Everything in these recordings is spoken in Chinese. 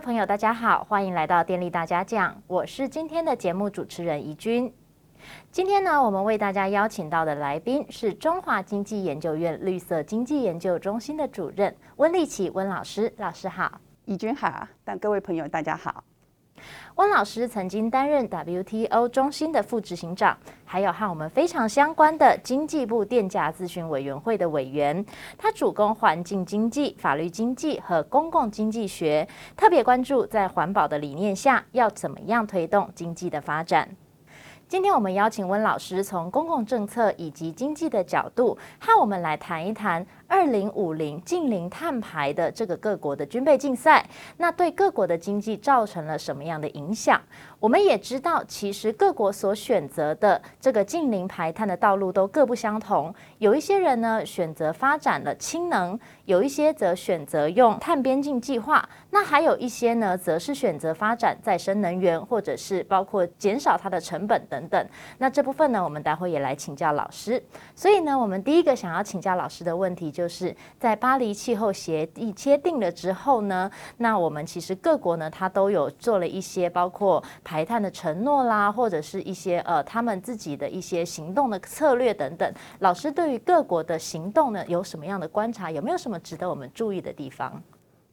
朋友，大家好，欢迎来到电力大家讲，我是今天的节目主持人怡君。今天呢，我们为大家邀请到的来宾是中华经济研究院绿色经济研究中心的主任温丽琪温老师，老师好，怡君好，但各位朋友大家好。温老师曾经担任 WTO 中心的副执行长，还有和我们非常相关的经济部电价咨询委员会的委员。他主攻环境经济、法律经济和公共经济学，特别关注在环保的理念下要怎么样推动经济的发展。今天我们邀请温老师从公共政策以及经济的角度，和我们来谈一谈。二零五零近零碳排的这个各国的军备竞赛，那对各国的经济造成了什么样的影响？我们也知道，其实各国所选择的这个近零排碳的道路都各不相同。有一些人呢选择发展了氢能，有一些则选择用碳边境计划，那还有一些呢则是选择发展再生能源，或者是包括减少它的成本等等。那这部分呢，我们待会也来请教老师。所以呢，我们第一个想要请教老师的问题。就是在巴黎气候协议签订了之后呢，那我们其实各国呢，它都有做了一些包括排碳的承诺啦，或者是一些呃他们自己的一些行动的策略等等。老师对于各国的行动呢，有什么样的观察？有没有什么值得我们注意的地方？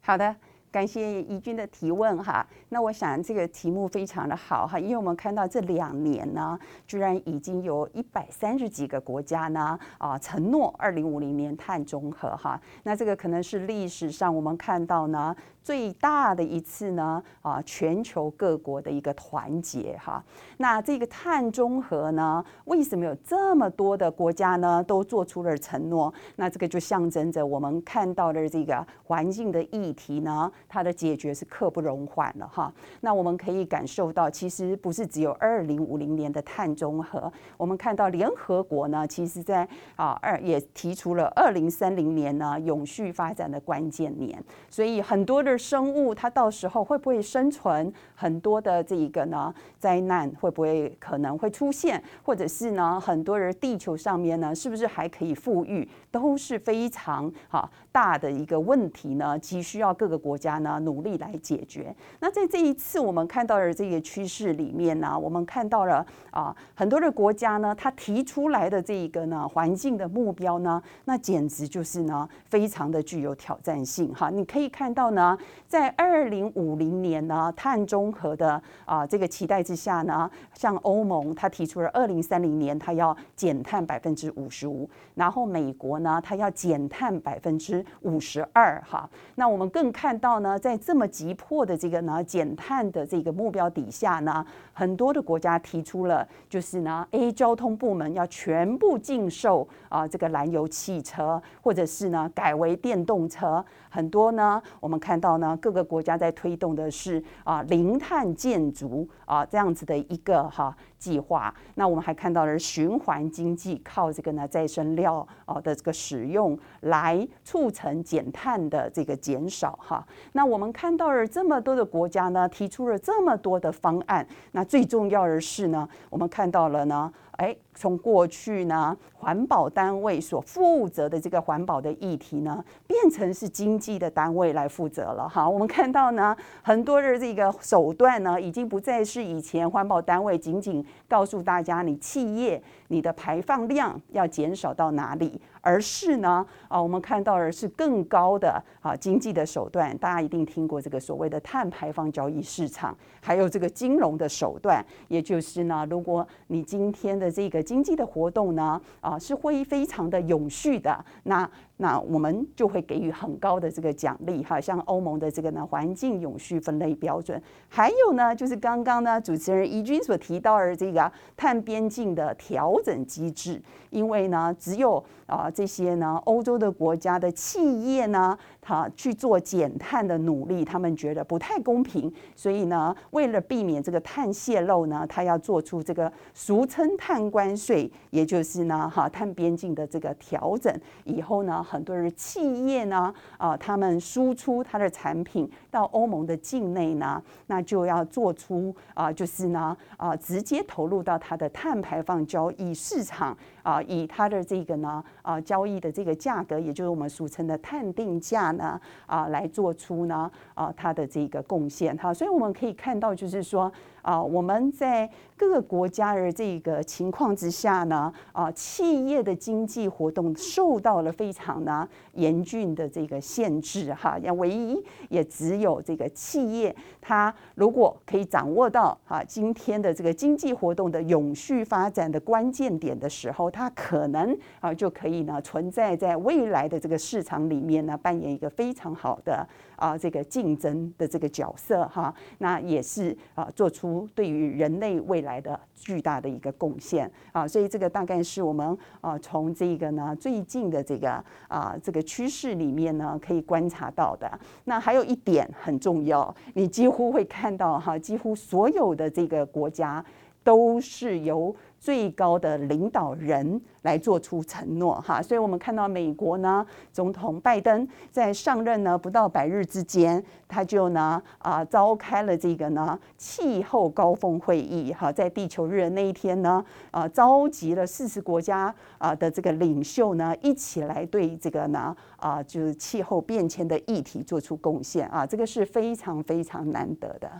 好的。感谢怡君的提问哈，那我想这个题目非常的好哈，因为我们看到这两年呢，居然已经有一百三十几个国家呢啊承诺二零五零年碳中和哈，那这个可能是历史上我们看到呢。最大的一次呢，啊，全球各国的一个团结哈。那这个碳中和呢，为什么有这么多的国家呢都做出了承诺？那这个就象征着我们看到的这个环境的议题呢，它的解决是刻不容缓了哈。那我们可以感受到，其实不是只有二零五零年的碳中和，我们看到联合国呢，其实在啊二也提出了二零三零年呢永续发展的关键年，所以很多的。生物它到时候会不会生存？很多的这一个呢灾难会不会可能会出现？或者是呢很多人地球上面呢是不是还可以富裕？都是非常哈大的一个问题呢，急需要各个国家呢努力来解决。那在这一次我们看到的这个趋势里面呢，我们看到了啊很多的国家呢，他提出来的这一个呢环境的目标呢，那简直就是呢非常的具有挑战性哈。你可以看到呢。在二零五零年呢，碳中和的啊这个期待之下呢，像欧盟，它提出了二零三零年它要减碳百分之五十五，然后美国呢，它要减碳百分之五十二哈。那我们更看到呢，在这么急迫的这个呢减碳的这个目标底下呢，很多的国家提出了就是呢，A 交通部门要全部禁售啊这个燃油汽车，或者是呢改为电动车。很多呢，我们看到呢，各个国家在推动的是啊零碳建筑啊这样子的一个哈计划。那我们还看到了循环经济，靠这个呢再生料啊的这个使用来促成减碳的这个减少哈。那我们看到了这么多的国家呢，提出了这么多的方案。那最重要的是呢，我们看到了呢。哎，从过去呢，环保单位所负责的这个环保的议题呢，变成是经济的单位来负责了哈。我们看到呢，很多的这个手段呢，已经不再是以前环保单位仅仅告诉大家你企业你的排放量要减少到哪里。而是呢，啊，我们看到的是更高的啊经济的手段，大家一定听过这个所谓的碳排放交易市场，还有这个金融的手段，也就是呢，如果你今天的这个经济的活动呢，啊，是会非常的永续的，那。那我们就会给予很高的这个奖励，哈，像欧盟的这个呢环境永续分类标准，还有呢就是刚刚呢主持人怡君所提到的这个碳边境的调整机制，因为呢只有啊这些呢欧洲的国家的企业呢，他去做减碳的努力，他们觉得不太公平，所以呢为了避免这个碳泄漏呢，他要做出这个俗称碳关税，也就是呢哈碳边境的这个调整以后呢。很多的企业呢，啊，他们输出它的产品到欧盟的境内呢，那就要做出啊，就是呢，啊，直接投入到它的碳排放交易市场啊，以它的这个呢，啊，交易的这个价格，也就是我们俗称的探定价呢，啊，来做出呢，啊，它的这个贡献哈。所以我们可以看到，就是说。啊，我们在各个国家的这个情况之下呢，啊，企业的经济活动受到了非常呢严峻的这个限制哈。要唯一也只有这个企业，它如果可以掌握到啊今天的这个经济活动的永续发展的关键点的时候，它可能啊就可以呢存在在未来的这个市场里面呢扮演一个非常好的啊这个竞争的这个角色哈。那也是啊做出。对于人类未来的巨大的一个贡献啊，所以这个大概是我们啊从这个呢最近的这个啊这个趋势里面呢可以观察到的。那还有一点很重要，你几乎会看到哈，几乎所有的这个国家都是由。最高的领导人来做出承诺哈，所以我们看到美国呢，总统拜登在上任呢不到百日之间，他就呢啊召开了这个呢气候高峰会议哈，在地球日的那一天呢啊召集了四十国家啊的这个领袖呢一起来对这个呢啊就是气候变迁的议题做出贡献啊，这个是非常非常难得的。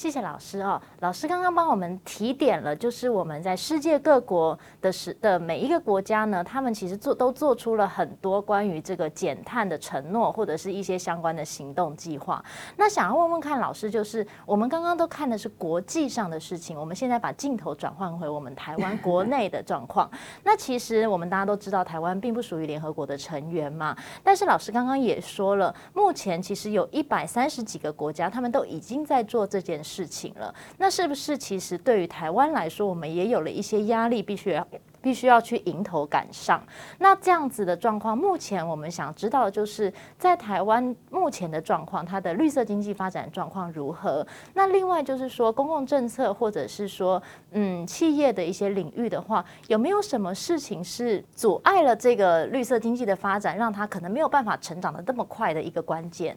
谢谢老师哦，老师刚刚帮我们提点了，就是我们在世界各国的时的每一个国家呢，他们其实做都做出了很多关于这个减碳的承诺，或者是一些相关的行动计划。那想要问问看老师，就是我们刚刚都看的是国际上的事情，我们现在把镜头转换回我们台湾国内的状况。那其实我们大家都知道，台湾并不属于联合国的成员嘛，但是老师刚刚也说了，目前其实有一百三十几个国家，他们都已经在做这件事。事情了，那是不是其实对于台湾来说，我们也有了一些压力，必须要必须要去迎头赶上？那这样子的状况，目前我们想知道的就是在台湾目前的状况，它的绿色经济发展状况如何？那另外就是说，公共政策或者是说，嗯，企业的一些领域的话，有没有什么事情是阻碍了这个绿色经济的发展，让它可能没有办法成长得这么快的一个关键？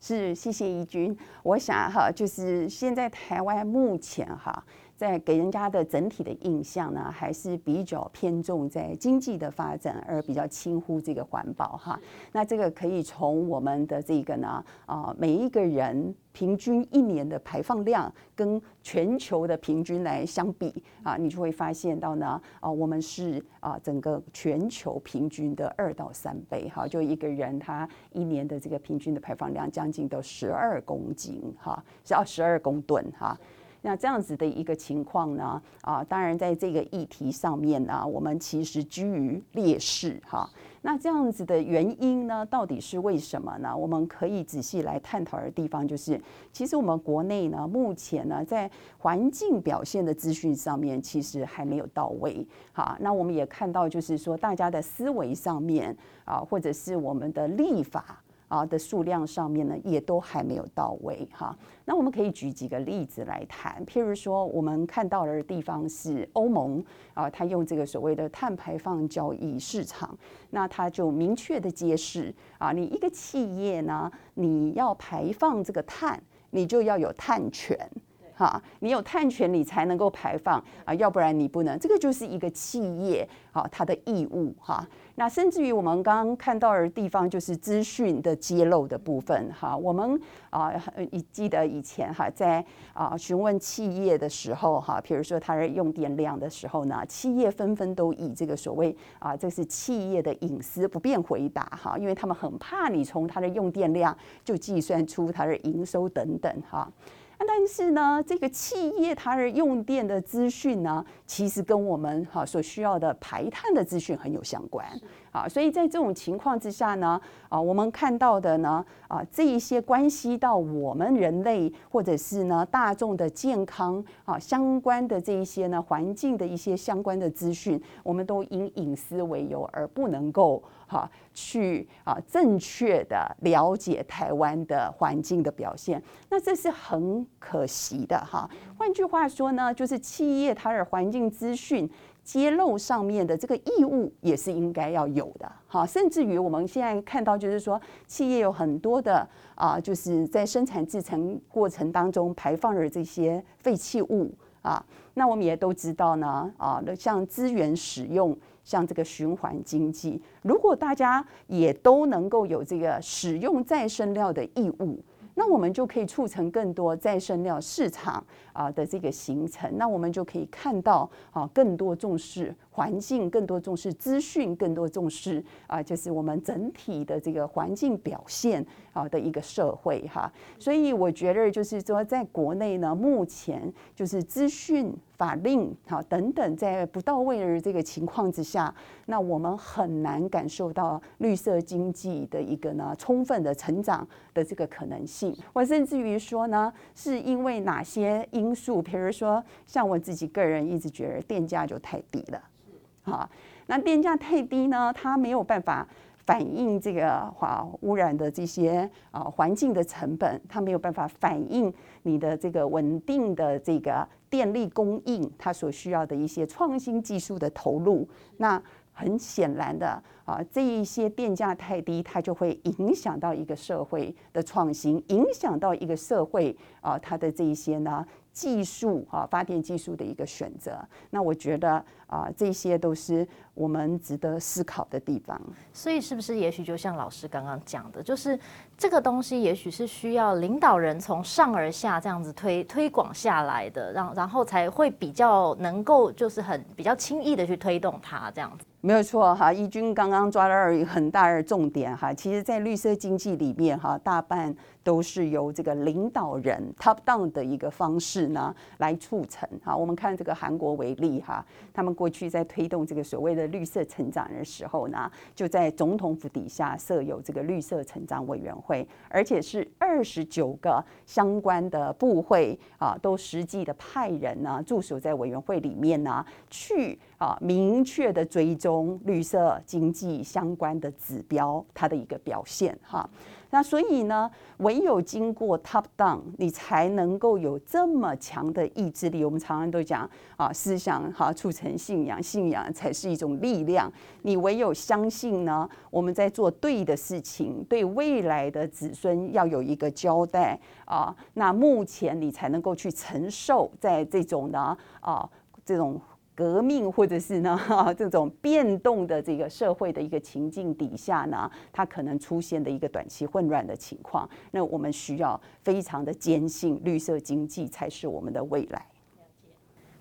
是，谢谢怡君。我想哈，就是现在台湾目前哈。在给人家的整体的印象呢，还是比较偏重在经济的发展，而比较轻忽这个环保哈。那这个可以从我们的这个呢，啊，每一个人平均一年的排放量跟全球的平均来相比啊，你就会发现到呢，啊，我们是啊整个全球平均的二到三倍哈。就一个人他一年的这个平均的排放量将近都十二公斤哈，是要十二公吨哈。那这样子的一个情况呢，啊，当然在这个议题上面呢，我们其实居于劣势哈。那这样子的原因呢，到底是为什么呢？我们可以仔细来探讨的地方就是，其实我们国内呢，目前呢，在环境表现的资讯上面，其实还没有到位。好，那我们也看到，就是说大家的思维上面啊，或者是我们的立法。啊的数量上面呢，也都还没有到位哈。那我们可以举几个例子来谈，譬如说，我们看到的地方是欧盟啊，它用这个所谓的碳排放交易市场，那它就明确的揭示啊，你一个企业呢，你要排放这个碳，你就要有碳权。哈，你有碳权，你才能够排放啊，要不然你不能。这个就是一个企业啊，它的义务哈。那甚至于我们刚刚看到的地方，就是资讯的揭露的部分哈。我们啊，你记得以前哈，在啊询问企业的时候哈，比如说它的用电量的时候呢，企业纷纷都以这个所谓啊，这是企业的隐私不便回答哈，因为他们很怕你从它的用电量就计算出它的营收等等哈。但是呢，这个企业它的用电的资讯呢，其实跟我们哈所需要的排碳的资讯很有相关。啊，所以在这种情况之下呢，啊，我们看到的呢，啊，这一些关系到我们人类或者是呢大众的健康啊相关的这一些呢环境的一些相关的资讯，我们都因隐私为由而不能够哈去啊正确的了解台湾的环境的表现，那这是很可惜的哈。换句话说呢，就是企业它的环境资讯揭露上面的这个义务也是应该要有的。哈，甚至于我们现在看到，就是说企业有很多的啊，就是在生产制成过程当中排放的这些废弃物啊，那我们也都知道呢啊，像资源使用，像这个循环经济，如果大家也都能够有这个使用再生料的义务。那我们就可以促成更多再生料市场啊的这个形成，那我们就可以看到啊更多重视环境，更多重视资讯，更多重视啊就是我们整体的这个环境表现好的一个社会哈。所以我觉得就是说，在国内呢，目前就是资讯法令哈等等在不到位的这个情况之下，那我们很难感受到绿色经济的一个呢充分的成长的这个可能性。我甚至于说呢，是因为哪些因素？比如说，像我自己个人一直觉得电价就太低了，好，那电价太低呢，它没有办法反映这个哈污染的这些啊环境的成本，它没有办法反映你的这个稳定的这个电力供应，它所需要的一些创新技术的投入，那。很显然的啊，这一些电价太低，它就会影响到一个社会的创新，影响到一个社会啊，它的这一些呢技术啊，发电技术的一个选择。那我觉得啊，这些都是我们值得思考的地方。所以，是不是也许就像老师刚刚讲的，就是这个东西也许是需要领导人从上而下这样子推推广下来的，让然后才会比较能够就是很比较轻易的去推动它这样子。没有错哈，怡君刚刚抓到了一个很大的重点哈。其实，在绿色经济里面哈，大半都是由这个领导人 top down 的一个方式呢来促成哈。我们看这个韩国为例哈，他们过去在推动这个所谓的绿色成长的时候呢，就在总统府底下设有这个绿色成长委员会，而且是二十九个相关的部会啊，都实际的派人呢驻守在委员会里面呢去。啊，明确的追踪绿色经济相关的指标，它的一个表现哈。那所以呢，唯有经过 top down，你才能够有这么强的意志力。我们常常都讲啊，思想哈促成信仰，信仰才是一种力量。你唯有相信呢，我们在做对的事情，对未来的子孙要有一个交代啊。那目前你才能够去承受在这种呢啊这种。革命或者是呢，这种变动的这个社会的一个情境底下呢，它可能出现的一个短期混乱的情况，那我们需要非常的坚信绿色经济才是我们的未来。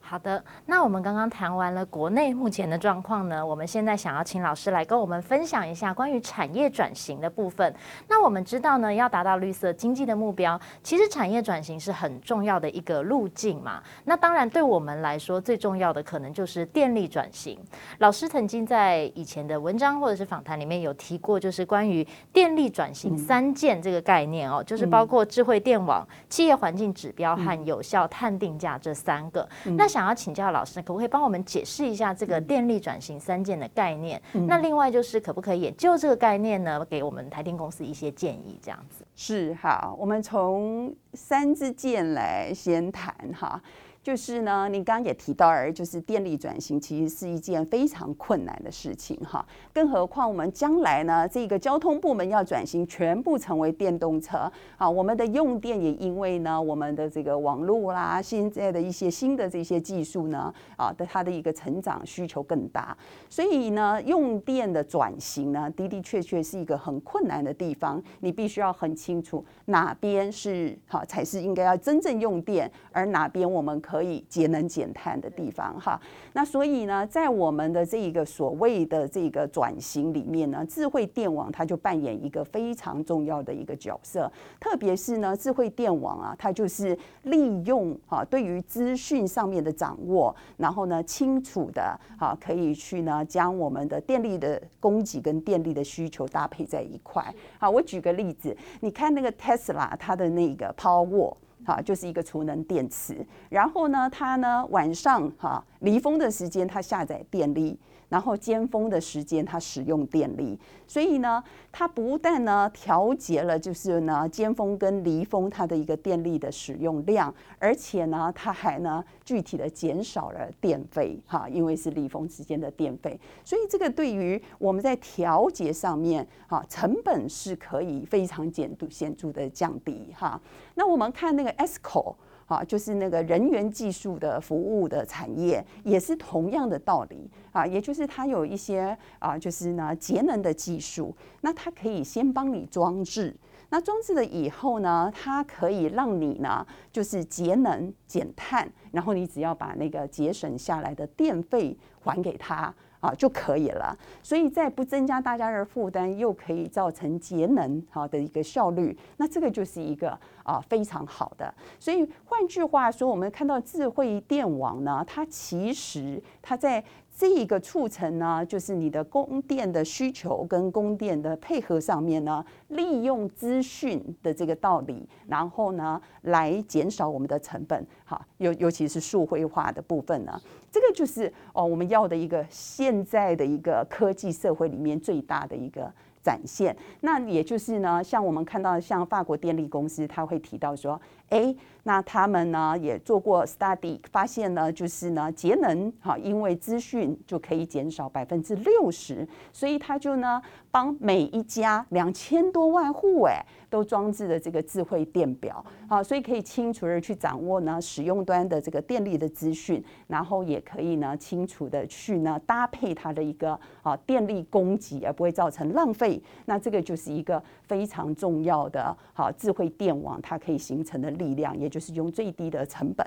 好的，那我们刚刚谈完了国内目前的状况呢，我们现在想要请老师来跟我们分享一下关于产业转型的部分。那我们知道呢，要达到绿色经济的目标，其实产业转型是很重要的一个路径嘛。那当然，对我们来说最重要的可能就是电力转型。老师曾经在以前的文章或者是访谈里面有提过，就是关于电力转型三件这个概念哦，就是包括智慧电网、企业环境指标和有效碳定价这三个。那想要请教老师，可不可以帮我们解释一下这个电力转型三件的概念？嗯、那另外就是，可不可以也就这个概念呢，给我们台电公司一些建议？这样子是好，我们从三支箭来先谈哈。就是呢，你刚刚也提到，而就是电力转型其实是一件非常困难的事情哈。更何况我们将来呢，这个交通部门要转型，全部成为电动车啊，我们的用电也因为呢，我们的这个网络啦，现在的一些新的这些技术呢，啊的它的一个成长需求更大，所以呢，用电的转型呢，的的确确是一个很困难的地方。你必须要很清楚哪边是好才是应该要真正用电，而哪边我们可可以节能减碳的地方哈，那所以呢，在我们的这一个所谓的这个转型里面呢，智慧电网它就扮演一个非常重要的一个角色，特别是呢，智慧电网啊，它就是利用啊对于资讯上面的掌握，然后呢清楚的啊可以去呢将我们的电力的供给跟电力的需求搭配在一块。好，我举个例子，你看那个 Tesla 它的那个 Power。哈，就是一个储能电池。然后呢，它呢晚上哈离峰的时间它下载电力。然后尖峰的时间，它使用电力，所以呢，它不但呢调节了，就是呢尖峰跟离峰它的一个电力的使用量，而且呢，它还呢具体的减少了电费，哈，因为是离峰之间的电费，所以这个对于我们在调节上面，哈，成本是可以非常显著显著的降低，哈。那我们看那个 ESCO。啊，就是那个人员技术的服务的产业，也是同样的道理啊，也就是它有一些啊，就是呢节能的技术，那它可以先帮你装置，那装置了以后呢，它可以让你呢就是节能减碳，然后你只要把那个节省下来的电费还给他。啊就可以了，所以在不增加大家的负担，又可以造成节能好的一个效率，那这个就是一个啊非常好的。所以换句话说，我们看到智慧电网呢，它其实它在。这一个促成呢，就是你的供电的需求跟供电的配合上面呢，利用资讯的这个道理，然后呢，来减少我们的成本，哈，尤尤其是数位化的部分呢，这个就是哦，我们要的一个现在的一个科技社会里面最大的一个展现。那也就是呢，像我们看到像法国电力公司，他会提到说，哎。那他们呢也做过 study，发现呢就是呢节能哈，因为资讯就可以减少百分之六十，所以他就呢帮每一家两千多万户哎都装置了这个智慧电表，好，所以可以清楚的去掌握呢使用端的这个电力的资讯，然后也可以呢清楚的去呢搭配它的一个啊电力供给，而不会造成浪费。那这个就是一个非常重要的好智慧电网，它可以形成的力量也。就是用最低的成本。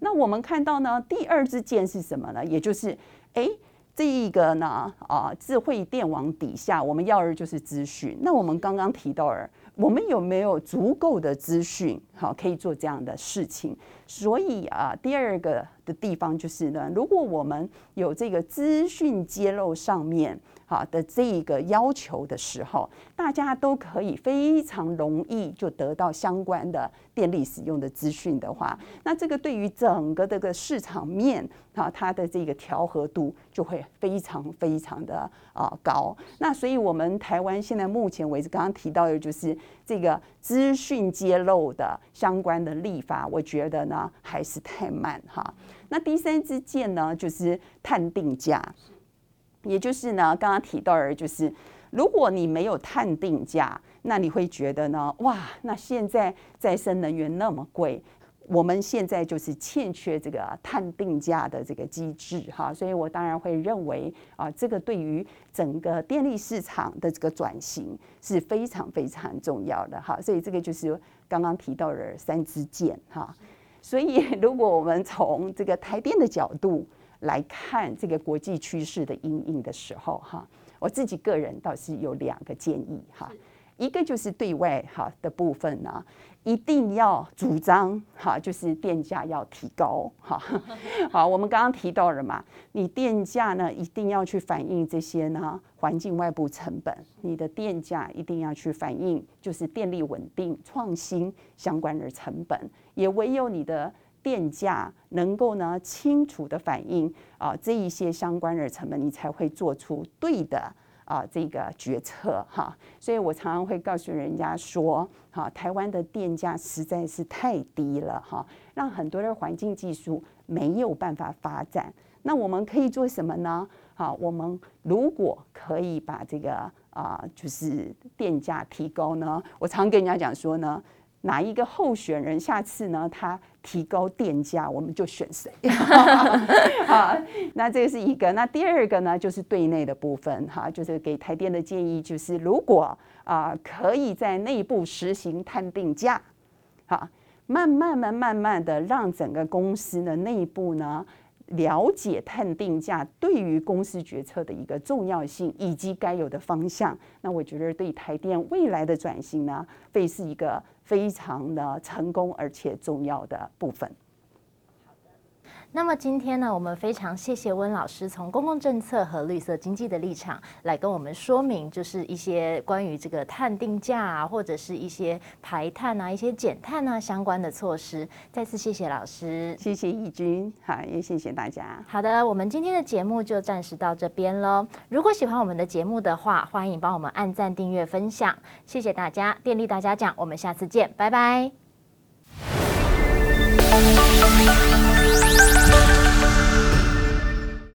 那我们看到呢，第二支箭是什么呢？也就是，哎，这一个呢，啊，智慧电网底下，我们要的就是资讯。那我们刚刚提到了，我们有没有足够的资讯，好，可以做这样的事情？所以啊，第二个的地方就是呢，如果我们有这个资讯揭露上面。好的，这一个要求的时候，大家都可以非常容易就得到相关的电力使用的资讯的话，那这个对于整个这个市场面啊，它的这个调和度就会非常非常的啊高。那所以我们台湾现在目前为止，刚刚提到的就是这个资讯揭露的相关的立法，我觉得呢还是太慢哈。那第三支箭呢，就是碳定价。也就是呢，刚刚提到的，就是如果你没有碳定价，那你会觉得呢，哇，那现在再生能源那么贵，我们现在就是欠缺这个碳定价的这个机制哈，所以我当然会认为啊，这个对于整个电力市场的这个转型是非常非常重要的哈，所以这个就是刚刚提到的三支箭哈，所以如果我们从这个台电的角度，来看这个国际趋势的因应的时候，哈，我自己个人倒是有两个建议，哈，一个就是对外哈的部分呢，一定要主张哈，就是电价要提高，哈，好，我们刚刚提到了嘛，你电价呢一定要去反映这些呢环境外部成本，你的电价一定要去反映就是电力稳定创新相关的成本，也唯有你的。电价能够呢清楚的反映啊这一些相关的成本，你才会做出对的啊这个决策哈。所以我常常会告诉人家说，哈，台湾的电价实在是太低了哈，让很多的环境技术没有办法发展。那我们可以做什么呢？好，我们如果可以把这个啊就是电价提高呢，我常跟人家讲说呢。哪一个候选人下次呢？他提高电价，我们就选谁。好，那这个是一个。那第二个呢，就是对内的部分哈，就是给台电的建议，就是如果啊，可以在内部实行探定价，好，慢慢慢慢慢的让整个公司的内部呢。了解探定价对于公司决策的一个重要性以及该有的方向，那我觉得对台电未来的转型呢，会是一个非常的成功而且重要的部分。那么今天呢，我们非常谢谢温老师从公共政策和绿色经济的立场来跟我们说明，就是一些关于这个碳定价啊，或者是一些排碳啊、一些减碳啊相关的措施。再次谢谢老师，谢谢义军，好，也谢谢大家。好的，我们今天的节目就暂时到这边喽。如果喜欢我们的节目的话，欢迎帮我们按赞、订阅、分享，谢谢大家。电力大家讲，我们下次见，拜拜。Thank you.